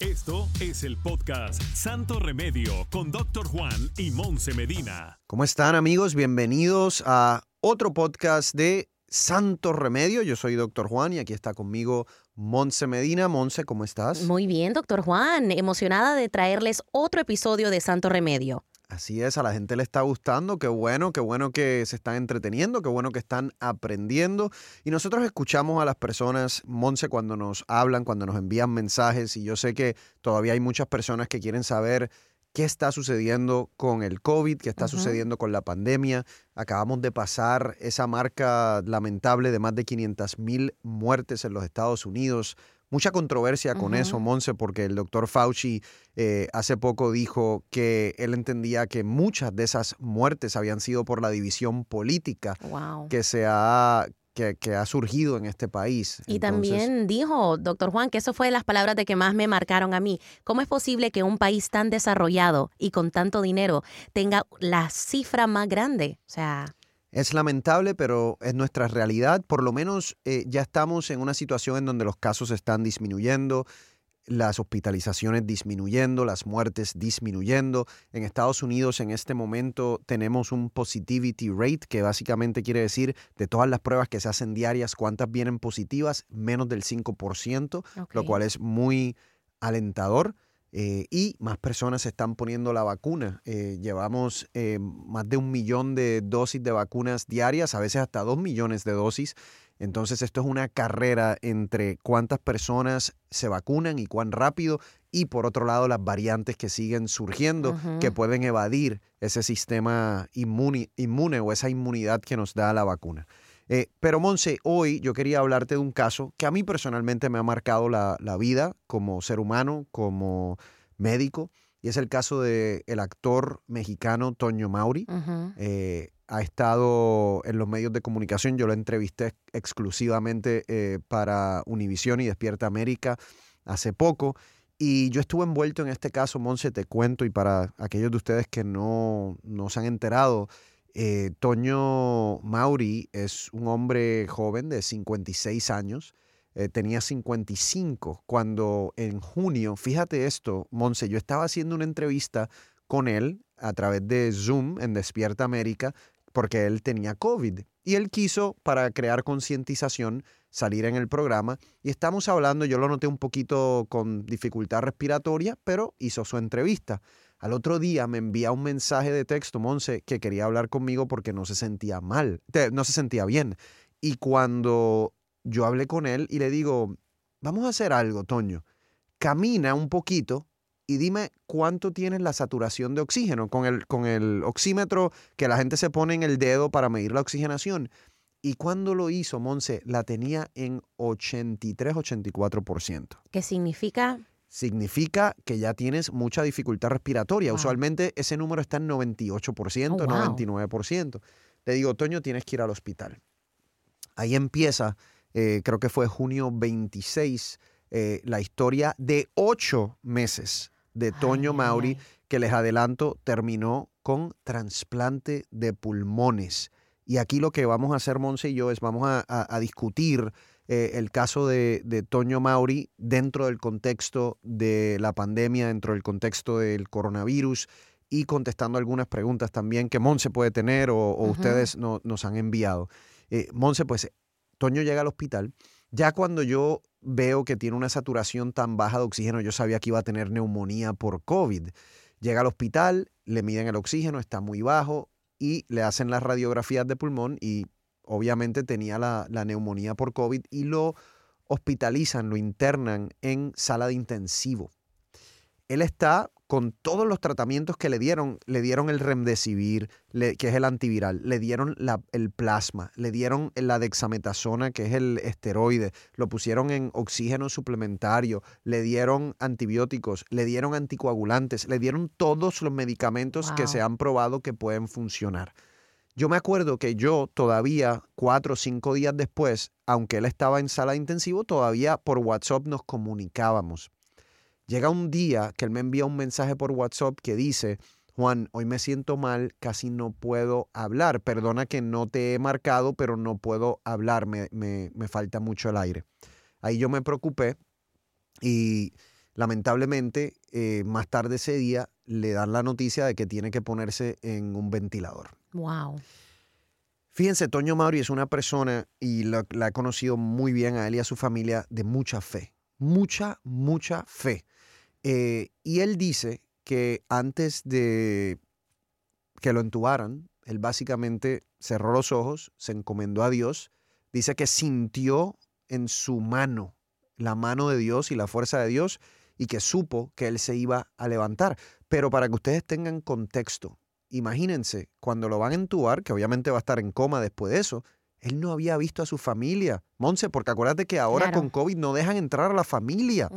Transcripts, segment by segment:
Esto es el podcast Santo Remedio con Doctor Juan y Monse Medina. ¿Cómo están amigos? Bienvenidos a otro podcast de Santo Remedio. Yo soy Doctor Juan y aquí está conmigo Monse Medina. Monse, ¿cómo estás? Muy bien, doctor Juan. Emocionada de traerles otro episodio de Santo Remedio. Así es, a la gente le está gustando, qué bueno, qué bueno que se están entreteniendo, qué bueno que están aprendiendo. Y nosotros escuchamos a las personas, Monse, cuando nos hablan, cuando nos envían mensajes, y yo sé que todavía hay muchas personas que quieren saber qué está sucediendo con el COVID, qué está sucediendo con la pandemia. Acabamos de pasar esa marca lamentable de más de 500 mil muertes en los Estados Unidos mucha controversia con eso, Monse, porque el doctor Fauci eh, hace poco dijo que él entendía que muchas de esas muertes habían sido por la división política que se ha que, ha surgido en este país. Y también dijo, doctor Juan, que eso fue de las palabras de que más me marcaron a mí. ¿Cómo es posible que un país tan desarrollado y con tanto dinero tenga la cifra más grande? O sea... Es lamentable, pero es nuestra realidad. Por lo menos eh, ya estamos en una situación en donde los casos están disminuyendo, las hospitalizaciones disminuyendo, las muertes disminuyendo. En Estados Unidos en este momento tenemos un positivity rate, que básicamente quiere decir de todas las pruebas que se hacen diarias, cuántas vienen positivas, menos del 5%, lo cual es muy alentador. Eh, y más personas se están poniendo la vacuna. Eh, llevamos eh, más de un millón de dosis de vacunas diarias, a veces hasta dos millones de dosis. Entonces esto es una carrera entre cuántas personas se vacunan y cuán rápido y por otro lado las variantes que siguen surgiendo que pueden evadir ese sistema inmune, inmune o esa inmunidad que nos da la vacuna. Eh, pero Monse, hoy yo quería hablarte de un caso que a mí personalmente me ha marcado la, vida como ser humano, como médico, y es el caso del el actor mexicano Toño Mauri. Eh, ha estado en los medios de comunicación, yo lo entrevisté exclusivamente eh, para Univisión y Despierta América hace poco. Y yo estuve envuelto en este caso, Monse, te cuento, y para aquellos de ustedes que no, no se han enterado, eh, Toño Mauri es un hombre joven de 56 años. Eh, tenía 55 cuando en junio, fíjate esto, Monse, yo estaba haciendo una entrevista con él a través de Zoom en Despierta América porque él tenía COVID y él quiso, para crear concientización, salir en el programa y estamos hablando, yo lo noté un poquito con dificultad respiratoria, pero hizo su entrevista. Al otro día me envía un mensaje de texto, Monse, que quería hablar conmigo porque no se sentía mal, no se sentía bien. Y cuando yo hablé con él y le digo, vamos a hacer algo, Toño, camina un poquito y dime cuánto tienes la saturación de oxígeno con el, oxímetro que la gente se pone en el dedo para medir la oxigenación. Y cuando lo hizo, Monse, la tenía en 83-84%. ¿Qué significa? Significa que ya tienes mucha dificultad respiratoria. Usualmente ese número está en 98%, 99%. Le digo, Toño, tienes que ir al hospital. Ahí empieza, eh, creo que fue junio 26, eh, la historia de ocho meses de Toño Mauri, que les adelanto, terminó con trasplante de pulmones. Y aquí lo que vamos a hacer, Monse y yo, es vamos a discutir eh, el caso de, Toño Mauri dentro del contexto de la pandemia, dentro del contexto del coronavirus y contestando algunas preguntas también que Monse puede tener o, ustedes nos han enviado. Eh, Monse, pues Toño llega al hospital. Ya cuando yo veo que tiene una saturación tan baja de oxígeno, yo sabía que iba a tener neumonía por COVID. Llega al hospital, le miden el oxígeno, está muy bajo y le hacen las radiografías de pulmón y obviamente tenía la, neumonía por COVID y lo hospitalizan, lo internan en sala de intensivo. él está con todos los tratamientos que le dieron, le dieron el remdesivir, le- que es el antiviral, le dieron la- el plasma, le dieron la dexametasona, que es el esteroide, lo pusieron en oxígeno suplementario, le dieron antibióticos, le dieron anticoagulantes, le dieron todos los medicamentos que se han probado que pueden funcionar. Yo me acuerdo que yo todavía cuatro o cinco días después, aunque él estaba en sala de intensivo, todavía por WhatsApp nos comunicábamos. Llega un día que él me envía un mensaje por WhatsApp que dice, Juan, hoy me siento mal, casi no puedo hablar. Perdona que no te he marcado, pero no puedo hablar, me, me- me falta mucho el aire. Ahí yo me preocupé y lamentablemente eh, más tarde ese día le dan la noticia de que tiene que ponerse en un ventilador. Wow. Fíjense, Toño Mauri es una persona, y la, la he conocido muy bien a él y a su familia, de mucha fe. Mucha, mucha fe. Eh, y él dice que antes de que lo entubaran, él básicamente cerró los ojos, se encomendó a Dios, dice que sintió en su mano la mano de Dios y la fuerza de Dios y que supo que él se iba a levantar. Pero para que ustedes tengan contexto, imagínense, cuando lo van a entubar, que obviamente va a estar en coma después de eso, él no había visto a su familia. Monse, porque acuérdate que ahora Claro. con COVID no dejan entrar a la familia.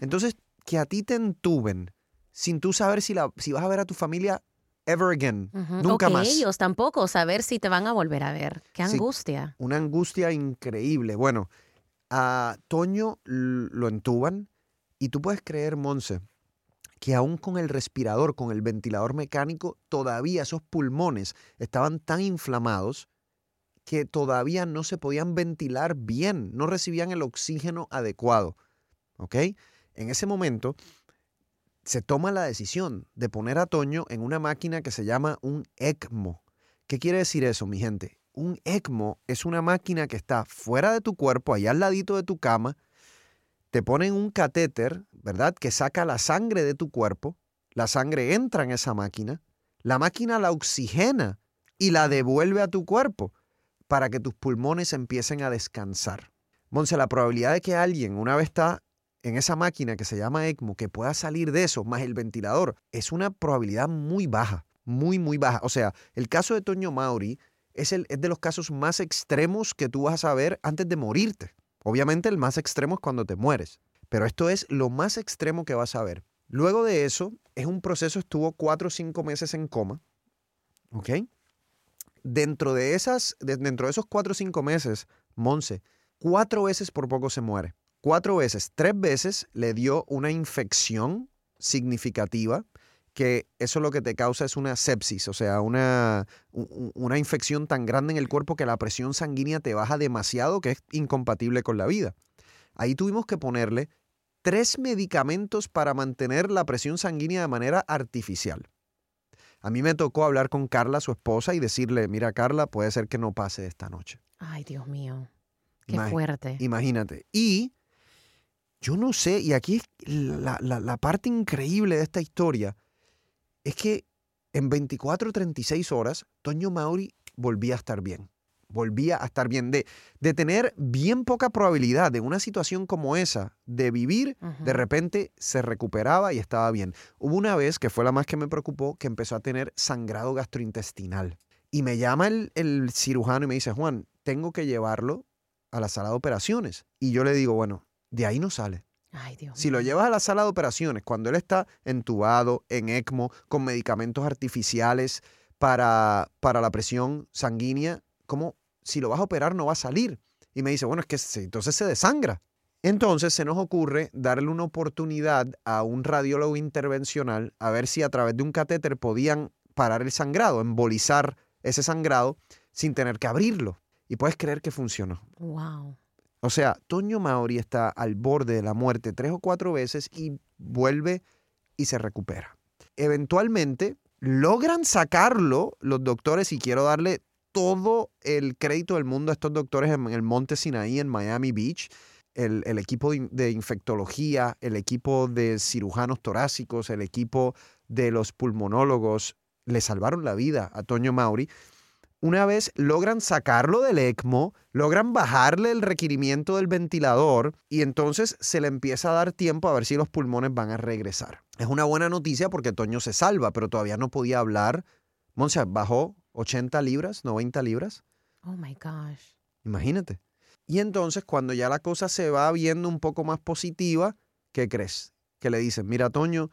Entonces, que a ti te entuben sin tú saber si, la, si vas a ver a tu familia ever again, nunca más. ellos tampoco saber si te van a volver a ver. Qué Sí. angustia. Una angustia increíble. Bueno, a Toño lo entuban y tú puedes creer, Monse, que aún con el respirador, con el ventilador mecánico, todavía esos pulmones estaban tan inflamados que todavía no se podían ventilar bien, no recibían el oxígeno adecuado. ¿Ok? En ese momento se toma la decisión de poner a Toño en una máquina que se llama un ECMO. ¿Qué quiere decir eso, mi gente? Un ECMO es una máquina que está fuera de tu cuerpo, allá al ladito de tu cama, te ponen un catéter, ¿verdad? Que saca la sangre de tu cuerpo, la sangre entra en esa máquina, la máquina la oxigena y la devuelve a tu cuerpo para que tus pulmones empiecen a descansar. Monse, la probabilidad de que alguien, una vez está en esa máquina que se llama ECMO, que pueda salir de eso, más el ventilador, es una probabilidad muy baja, muy, muy baja. O sea, el caso de Toño Mauri es, el, es de los casos más extremos que tú vas a ver antes de morirte. Obviamente el más extremo es cuando te mueres, pero esto es lo más extremo que vas a ver. Luego de eso, es un proceso, estuvo cuatro o cinco meses en coma, ¿ok? Dentro de, esas, de- dentro de esos cuatro o cinco meses, Monse, cuatro veces por poco se muere. Cuatro veces, tres veces le dio una infección significativa que eso lo que te causa es una sepsis, o sea, una, una infección tan grande en el cuerpo que la presión sanguínea te baja demasiado que es incompatible con la vida. Ahí tuvimos que ponerle tres medicamentos para mantener la presión sanguínea de manera artificial. A mí me tocó hablar con Carla, su esposa, y decirle, mira Carla, puede ser que no pase esta noche. Ay, Dios mío. Qué fuerte. Imagínate. Y yo no sé, y aquí es la, la- la parte increíble de esta historia, es que en 24 o 36 horas, Toño Mauri volvía a estar bien. Volvía a estar bien. De, de tener bien poca probabilidad de una situación como esa, de vivir, de repente se recuperaba y estaba bien. Hubo una vez, que fue la más que me preocupó, que empezó a tener sangrado gastrointestinal. Y me llama el, el cirujano y me dice, Juan, tengo que llevarlo a la sala de operaciones. Y yo le digo, bueno, de ahí no sale. Ay, Dios Si lo llevas a la sala de operaciones, cuando él está entubado, en ECMO, con medicamentos artificiales para, para la presión sanguínea, ¿cómo? Si lo vas a operar no va a salir. Y me dice, bueno, es que se- entonces se desangra. Entonces se nos ocurre darle una oportunidad a un radiólogo intervencional a ver si a través de un catéter podían parar el sangrado, embolizar ese sangrado sin tener que abrirlo. Y puedes creer que funcionó. Wow. O sea, Toño Maori está al borde de la muerte tres o cuatro veces y vuelve y se recupera. Eventualmente logran sacarlo los doctores y quiero darle todo el crédito del mundo a estos doctores en el Monte Sinaí, en Miami Beach, el, el equipo de, infectología, el equipo de cirujanos torácicos, el equipo de los pulmonólogos, le salvaron la vida a Toño Mauri, una vez logran sacarlo del ECMO, logran bajarle el requerimiento del ventilador y entonces se le empieza a dar tiempo a ver si los pulmones van a regresar. Es una buena noticia porque Toño se salva, pero todavía no podía hablar. Monse bajó 80 libras, 90 libras. Oh my gosh. Imagínate. Y entonces cuando ya la cosa se va viendo un poco más positiva, ¿qué crees? Que le dicen, mira Toño,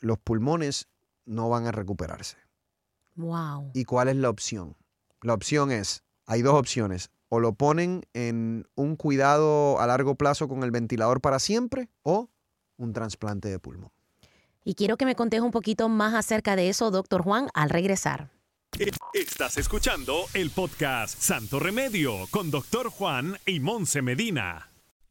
los pulmones no van a recuperarse. Wow. ¿Y cuál es la opción? La opción es, hay dos opciones, o lo ponen en un cuidado a largo plazo con el ventilador para siempre o un trasplante de pulmón. Y quiero que me contes un poquito más acerca de eso, doctor Juan, al regresar. Estás escuchando el podcast Santo Remedio con doctor Juan y Monse Medina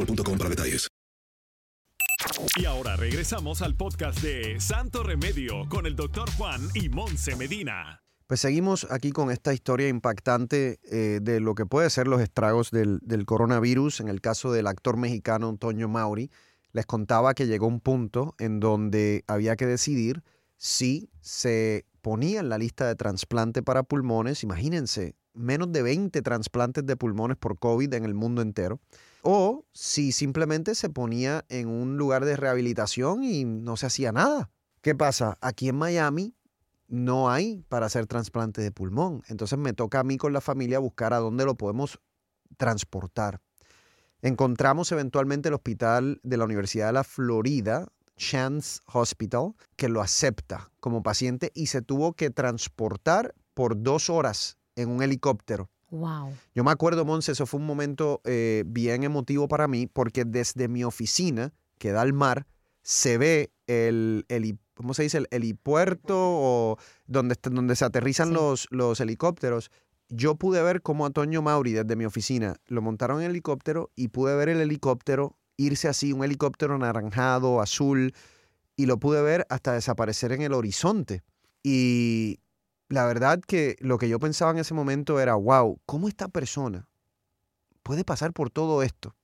boostmobile.com para detalles. Y ahora regresamos al podcast de Santo Remedio con el doctor Juan y Monse Medina. Pues seguimos aquí con esta historia impactante eh, de lo que puede ser los estragos del, del, coronavirus. En el caso del actor mexicano Antonio Mauri, les contaba que llegó un punto en donde había que decidir si se ponía en la lista de trasplante para pulmones. Imagínense, menos de 20 trasplantes de pulmones por COVID en el mundo entero o si simplemente se ponía en un lugar de rehabilitación y no se hacía nada. ¿Qué pasa? Aquí en Miami no hay para hacer trasplante de pulmón. Entonces me toca a mí con la familia buscar a dónde lo podemos transportar. Encontramos eventualmente el hospital de la Universidad de la Florida, Chance Hospital, que lo acepta como paciente y se tuvo que transportar por dos horas en un helicóptero Wow. Yo me acuerdo, Monse, eso fue un momento eh, bien emotivo para mí porque desde mi oficina, que da al mar, se ve el, el ¿cómo se dice? El helipuerto o donde, donde se aterrizan Sí. los, los helicópteros. Yo pude ver cómo Antonio Mauri desde mi oficina lo montaron en helicóptero y pude ver el helicóptero irse así, un helicóptero anaranjado, azul, y lo pude ver hasta desaparecer en el horizonte. Y la verdad que lo que yo pensaba en ese momento era, wow, ¿cómo esta persona puede pasar por todo esto?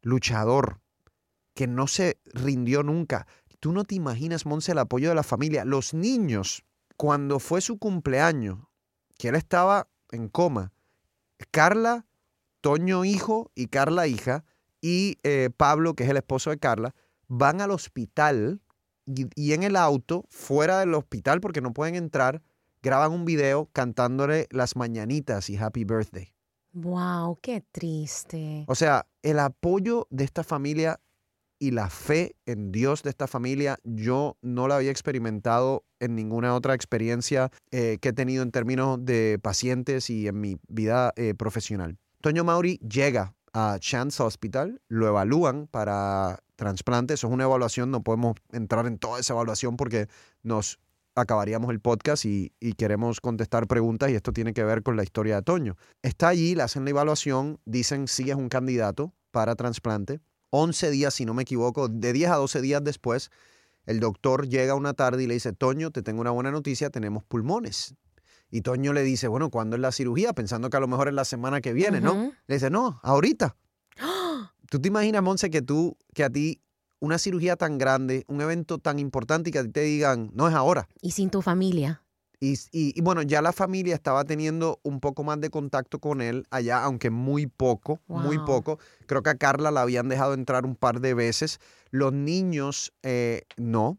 Luchador, que no se rindió nunca. Tú no te imaginas, Monse, el apoyo de la familia. Los niños, cuando fue su cumpleaños, que él estaba en coma, Carla, Toño hijo y Carla hija, y eh, Pablo, que es el esposo de Carla, van al hospital y, y en el auto, fuera del hospital, porque no pueden entrar, graban un video cantándole las mañanitas y Happy Birthday. Wow, qué triste. O sea, el apoyo de esta familia y la fe en Dios de esta familia, yo no la había experimentado en ninguna otra experiencia eh, que he tenido en términos de pacientes y en mi vida eh, profesional. Toño Mauri llega a Chance Hospital, lo evalúan para trasplante, eso es una evaluación, no podemos entrar en toda esa evaluación porque nos acabaríamos el podcast y, y queremos contestar preguntas y esto tiene que ver con la historia de Toño. Está allí, le hacen la evaluación, dicen sí es un candidato para trasplante. 11 días, si no me equivoco, de 10 a 12 días después, el doctor llega una tarde y le dice, Toño, te tengo una buena noticia, tenemos pulmones. Y Toño le dice, bueno, ¿cuándo es la cirugía? Pensando que a lo mejor es la semana que viene, ¿no? Le dice, no, ahorita. ¿Tú te imaginas, Monse, que tú, que a ti una cirugía tan grande, un evento tan importante y que a ti te digan, no es ahora? Y sin tu familia. Y, y- y bueno, ya la familia estaba teniendo un poco más de contacto con él allá, aunque muy poco, muy poco. Creo que a Carla la habían dejado entrar un par de veces. Los niños eh, no.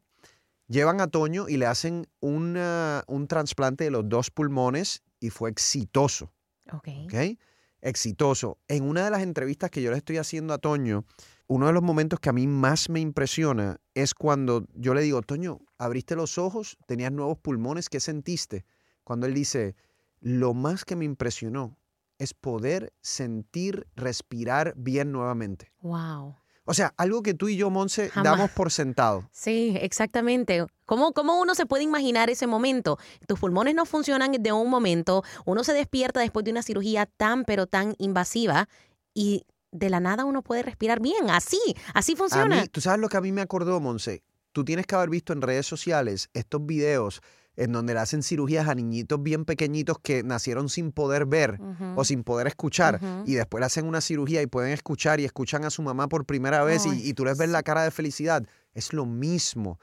Llevan a Toño y le hacen una- un trasplante de los dos pulmones y fue exitoso. Ok. ¿ok? Exitoso. En una de las entrevistas que yo le estoy haciendo a Toño, uno de los momentos que a mí más me impresiona es cuando yo le digo, Toño, abriste los ojos, tenías nuevos pulmones, ¿qué sentiste? Cuando él dice, lo más que me impresionó es poder sentir, respirar bien nuevamente. Wow. O sea, algo que tú y yo, Monse, damos por sentado. Sí, exactamente. ¿Cómo, ¿Cómo uno se puede imaginar ese momento? Tus pulmones no funcionan de un momento, uno se despierta después de una cirugía tan, pero tan invasiva y de la nada uno puede respirar bien. Así, así funciona. mí, tú sabes lo que a mí me acordó, Monse. Tú tienes que haber visto en redes sociales estos videos en donde le hacen cirugías a niñitos bien pequeñitos que nacieron sin poder ver o sin poder escuchar y después le hacen una cirugía y pueden escuchar y escuchan a su mamá por primera vez y, tú les ves la cara de felicidad. Es lo mismo.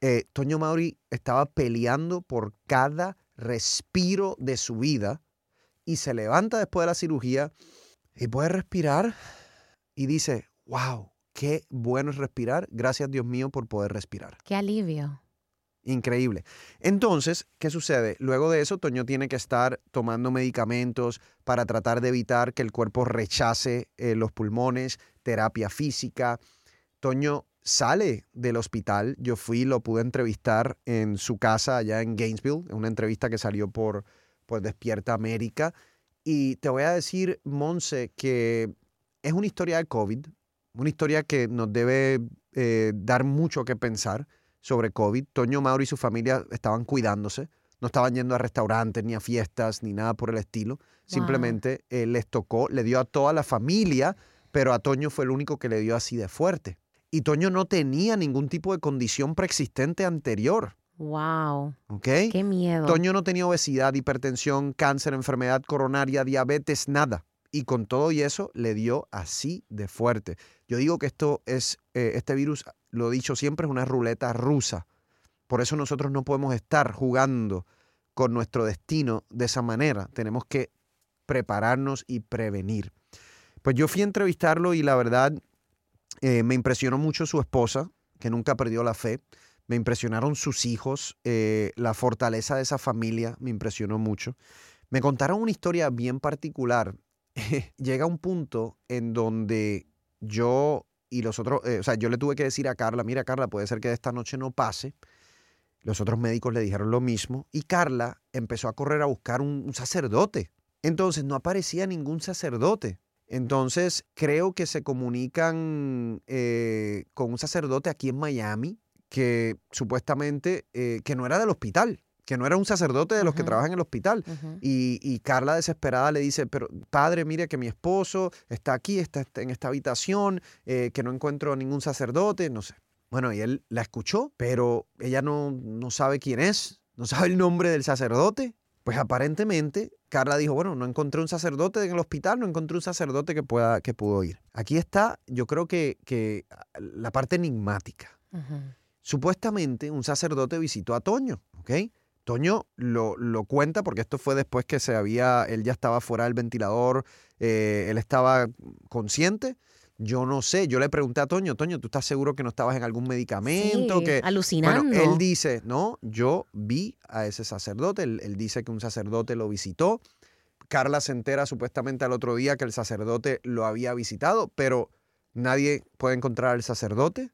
Eh, Toño Mauri estaba peleando por cada respiro de su vida y se levanta después de la cirugía y puede respirar y dice, wow, qué bueno es respirar. Gracias Dios mío por poder respirar. Qué alivio. Increíble. Entonces, ¿qué sucede? Luego de eso, Toño tiene que estar tomando medicamentos para tratar de evitar que el cuerpo rechace eh, los pulmones, terapia física. Toño sale del hospital. Yo fui, lo pude entrevistar en su casa allá en Gainesville, en una entrevista que salió por, por Despierta América. Y te voy a decir, Monse, que es una historia de COVID, una historia que nos debe eh, dar mucho que pensar sobre COVID. Toño Mauro y su familia estaban cuidándose, no estaban yendo a restaurantes, ni a fiestas, ni nada por el estilo. Simplemente eh, les tocó, le dio a toda la familia, pero a Toño fue el único que le dio así de fuerte. Y Toño no tenía ningún tipo de condición preexistente anterior, Wow. ¿ok? Qué miedo. Toño no tenía obesidad, hipertensión, cáncer, enfermedad coronaria, diabetes, nada. Y con todo y eso le dio así de fuerte. Yo digo que esto es, eh, este virus, lo he dicho siempre, es una ruleta rusa. Por eso nosotros no podemos estar jugando con nuestro destino de esa manera. Tenemos que prepararnos y prevenir. Pues yo fui a entrevistarlo y la verdad eh, me impresionó mucho su esposa, que nunca perdió la fe. Me impresionaron sus hijos, eh, la fortaleza de esa familia me impresionó mucho. Me contaron una historia bien particular. Llega un punto en donde yo y los otros, eh, o sea, yo le tuve que decir a Carla, mira Carla, puede ser que esta noche no pase. Los otros médicos le dijeron lo mismo y Carla empezó a correr a buscar un, sacerdote. Entonces no aparecía ningún sacerdote. Entonces creo que se comunican eh, con un sacerdote aquí en Miami que supuestamente eh, que no era del hospital, que no era un sacerdote de los que trabajan en el hospital. Y, y Carla desesperada le dice, pero padre, mire que mi esposo está aquí, está está en esta habitación, eh, que no encuentro ningún sacerdote, no sé. Bueno, y él la escuchó, pero ella no, no sabe quién es, no sabe el nombre del sacerdote. Pues aparentemente Carla dijo, bueno, no encontré un sacerdote en el hospital, no encontré un sacerdote que, pueda, que pudo ir. Aquí está, yo creo que, que la parte enigmática. Ujú. Supuestamente un sacerdote visitó a Toño, ¿ok? Toño lo, lo cuenta porque esto fue después que se había, él ya estaba fuera del ventilador, eh, él estaba consciente. Yo no sé, yo le pregunté a Toño, Toño, ¿tú estás seguro que no estabas en algún medicamento? Sí, que alucinando. Bueno, él dice, no, yo vi a ese sacerdote, él, él dice que un sacerdote lo visitó. Carla se entera supuestamente al otro día que el sacerdote lo había visitado, pero nadie puede encontrar al sacerdote,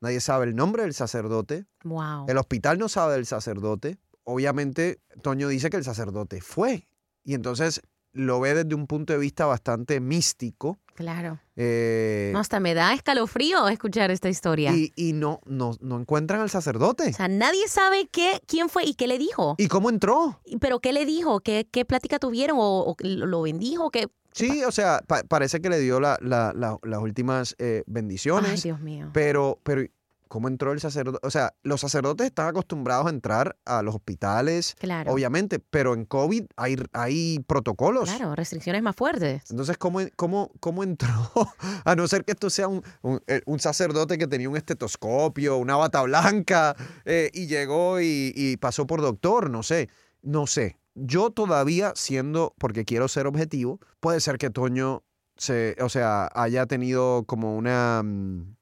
nadie sabe el nombre del sacerdote, Wow. el hospital no sabe del sacerdote. Obviamente, Toño dice que el sacerdote fue. Y entonces lo ve desde un punto de vista bastante místico. Claro. Eh, No, hasta me da escalofrío escuchar esta historia. y y no, no, no encuentran al sacerdote. o sea, nadie sabe qué, quién fue y qué le dijo. ¿Y cómo entró? ¿Pero qué le dijo? ¿Qué, qué plática tuvieron? ¿O, o lo bendijo? ¿Qué? Sí, o sea, pa- parece que le dio la- la- la- las últimas eh, Ay, bendiciones, Dios mío. pero, pero ¿cómo entró el sacerdote? O sea, los sacerdotes están acostumbrados a entrar a los hospitales, Claro. obviamente, pero en COVID hay, hay protocolos. Claro, restricciones más fuertes. Entonces, ¿cómo, cómo, ¿cómo entró? A no ser que esto sea un, un- eh, un sacerdote que tenía un estetoscopio, una bata blanca, eh, y llegó y, y pasó por doctor, no sé, no sé. Yo todavía siendo, porque quiero ser objetivo, puede ser que Toño se, o sea, haya tenido como una... mm,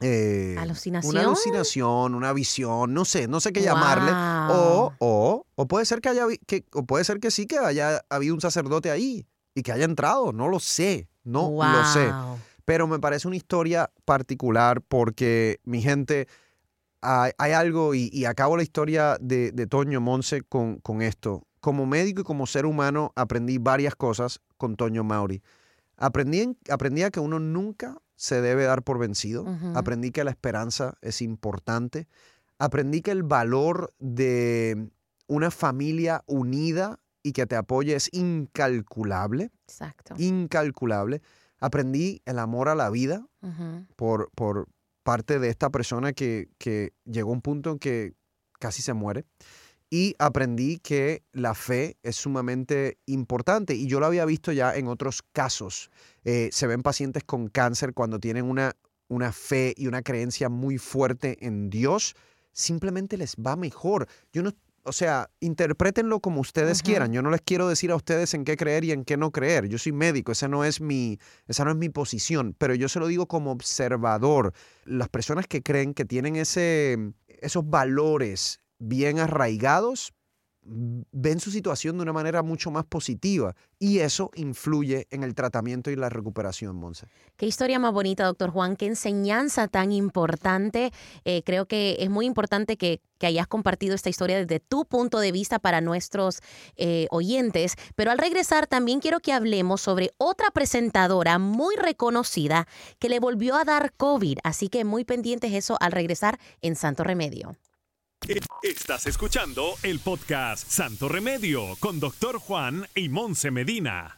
eh, ¿Alucinación? Una alucinación, una visión, no sé, no sé qué llamarle. O, o, o puede ser que haya, que, o puede ser que sí que haya habido un sacerdote ahí y que haya entrado, no lo sé, no lo sé. Pero me parece una historia particular porque, mi gente, hay, hay algo, y, y acabo la historia de, de Toño Monse con, con esto. Como médico y como ser humano aprendí varias cosas con Toño Mauri. Aprendí, en- aprendí a que uno nunca se debe dar por vencido. Aprendí que la esperanza es importante. Aprendí que el valor de una familia unida y que te apoye es incalculable, Exacto. incalculable. Aprendí el amor a la vida por, por parte de esta persona que, que llegó a un punto en que casi se muere. Y aprendí que la fe es sumamente importante. Y yo lo había visto ya en otros casos. Eh, se ven pacientes con cáncer cuando tienen una, una fe y una creencia muy fuerte en Dios, simplemente les va mejor. Yo no, o sea, interprétenlo como ustedes quieran. Yo no les quiero decir a ustedes en qué creer y en qué no creer. Yo soy médico, esa no es mi, esa no es mi posición, pero yo se lo digo como observador. Las personas que creen que tienen ese, esos valores bien arraigados, ven su situación de una manera mucho más positiva y eso influye en el tratamiento y la recuperación, Monse. Qué historia más bonita, doctor Juan. Qué enseñanza tan importante. Eh, creo que es muy importante que, que hayas compartido esta historia desde tu punto de vista para nuestros eh, oyentes. Pero al regresar también quiero que hablemos sobre otra presentadora muy reconocida que le volvió a dar COVID. Así que muy pendientes eso al regresar en Santo Remedio. Estás escuchando el podcast Santo Remedio con Doctor Juan y Monse Medina.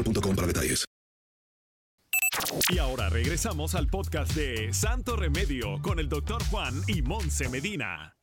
boostmobile.com para detalles. Y ahora regresamos al podcast de Santo Remedio con el Doctor Juan y Monse Medina.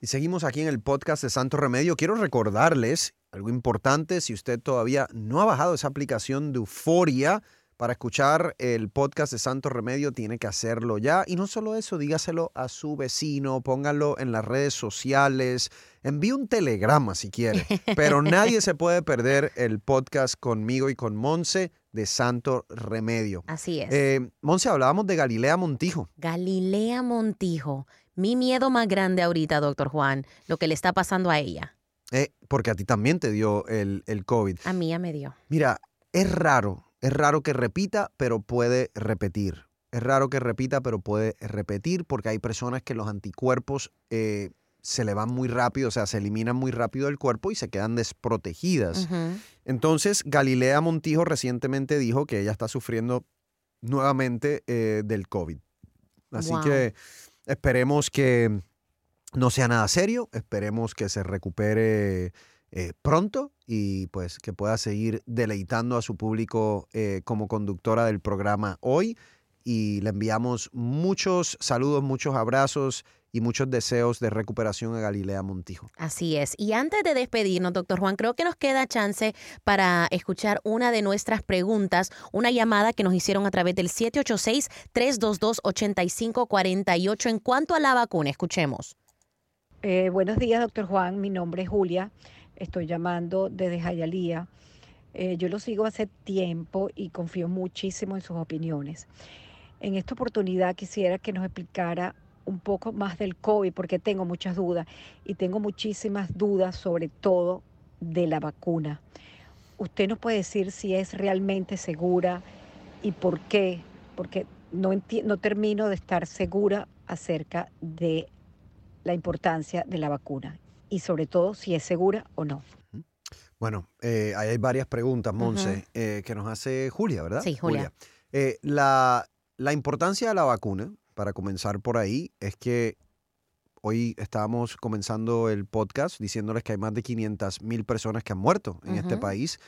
Y seguimos aquí en el podcast de Santo Remedio. Quiero recordarles algo importante, si usted todavía no ha bajado esa aplicación de Euforia para escuchar el podcast de Santo Remedio, tiene que hacerlo ya. Y no solo eso, dígaselo a su vecino, póngalo en las redes sociales, envíe un telegrama si quiere. Pero nadie se puede perder el podcast conmigo y con Monse de Santo Remedio. Así es. Eh, Monse, hablábamos de Galilea Montijo. Galilea Montijo. Mi miedo más grande ahorita, doctor Juan, lo que le está pasando a ella. Eh, porque a ti también te dio el, el COVID. A mí ya me dio. Mira, es raro, es raro que repita, pero puede repetir. Es raro que repita, pero puede repetir porque hay personas que los anticuerpos eh, se le van muy rápido, o sea, se eliminan muy rápido del cuerpo y se quedan desprotegidas. Entonces, Galilea Montijo recientemente dijo que ella está sufriendo nuevamente eh, del COVID. Así Wow. que esperemos que no sea nada serio, esperemos que se recupere eh, pronto y pues que pueda seguir deleitando a su público eh, como conductora del programa hoy. Y le enviamos muchos saludos, muchos abrazos y muchos deseos de recuperación a Galilea Montijo. Así es. Y antes de despedirnos, doctor Juan, creo que nos queda chance para escuchar una de nuestras preguntas, una llamada que nos hicieron a través del 786-322-8548 en cuanto a la vacuna. Escuchemos. Eh, buenos días, doctor Juan. Mi nombre es Julia. Estoy llamando desde Jayalía. Eh, yo lo sigo hace tiempo y confío muchísimo en sus opiniones. En esta oportunidad quisiera que nos explicara un poco más del COVID porque tengo muchas dudas y tengo muchísimas dudas sobre todo de la vacuna. ¿Usted nos puede decir si es realmente segura y por qué? Porque no, no termino de estar segura acerca de la importancia de la vacuna y sobre todo si es segura o no. Bueno, eh, ahí hay varias preguntas, Monse, eh, que nos hace Julia, ¿verdad? Sí, Julia. Eh, la, la importancia de la vacuna, para comenzar por ahí, es que hoy estábamos comenzando el podcast diciéndoles que hay más de 500 mil personas que han muerto en este país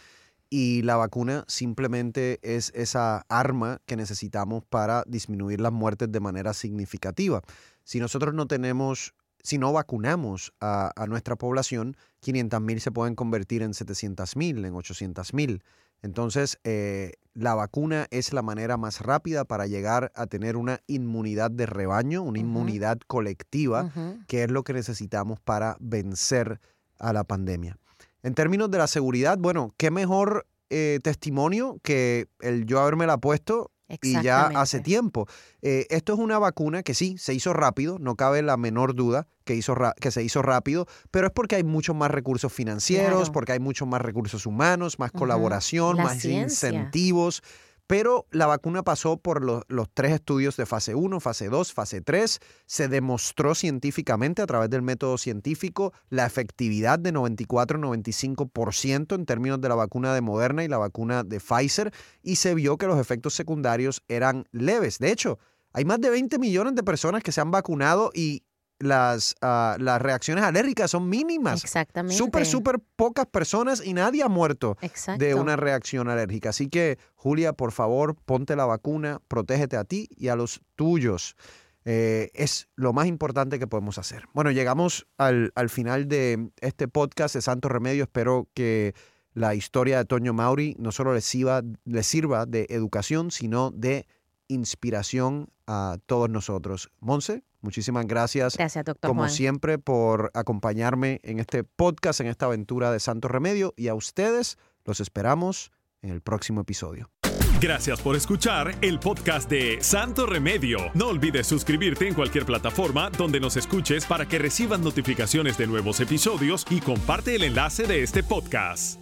y la vacuna simplemente es esa arma que necesitamos para disminuir las muertes de manera significativa. Si nosotros no tenemos, si no vacunamos a, a nuestra población, 500 mil se pueden convertir en 700 mil, en 800 mil. Entonces, eh, la vacuna es la manera más rápida para llegar a tener una inmunidad de rebaño, una inmunidad colectiva, que es lo que necesitamos para vencer a la pandemia. En términos de la seguridad, bueno, qué mejor eh, testimonio que el yo haberme la puesto y ya hace tiempo. Eh, esto es una vacuna que sí, se hizo rápido, no cabe la menor duda que, hizo que se hizo rápido, pero es porque hay muchos más recursos financieros, Claro. porque hay muchos más recursos humanos, más colaboración, La más ciencia. incentivos. Pero la vacuna pasó por los, tres estudios de fase 1, fase 2, fase 3. Se demostró científicamente a través del método científico la efectividad de 94-95% en términos de la vacuna de Moderna y la vacuna de Pfizer y se vio que los efectos secundarios eran leves. De hecho, hay más de 20 millones de personas que se han vacunado y las, ah, las reacciones alérgicas son mínimas. Exactamente. Súper, súper pocas personas y nadie ha muerto Exacto. de una reacción alérgica. Así que, Julia, por favor, ponte la vacuna, protégete a ti y a los tuyos. Eh, es lo más importante que podemos hacer. Bueno, llegamos al, al final de este podcast de Santo Remedio. Espero que la historia de Toño Mauri no solo les sirva, les sirva de educación, sino de inspiración a todos nosotros. Monse, muchísimas gracias Gracias, doctor como Juan. siempre, por acompañarme en este podcast, en esta aventura de Santo Remedio. Y a ustedes los esperamos en el próximo episodio. Gracias por escuchar el podcast de Santo Remedio. No olvides suscribirte en cualquier plataforma donde nos escuches para que recibas notificaciones de nuevos episodios y comparte el enlace de este podcast.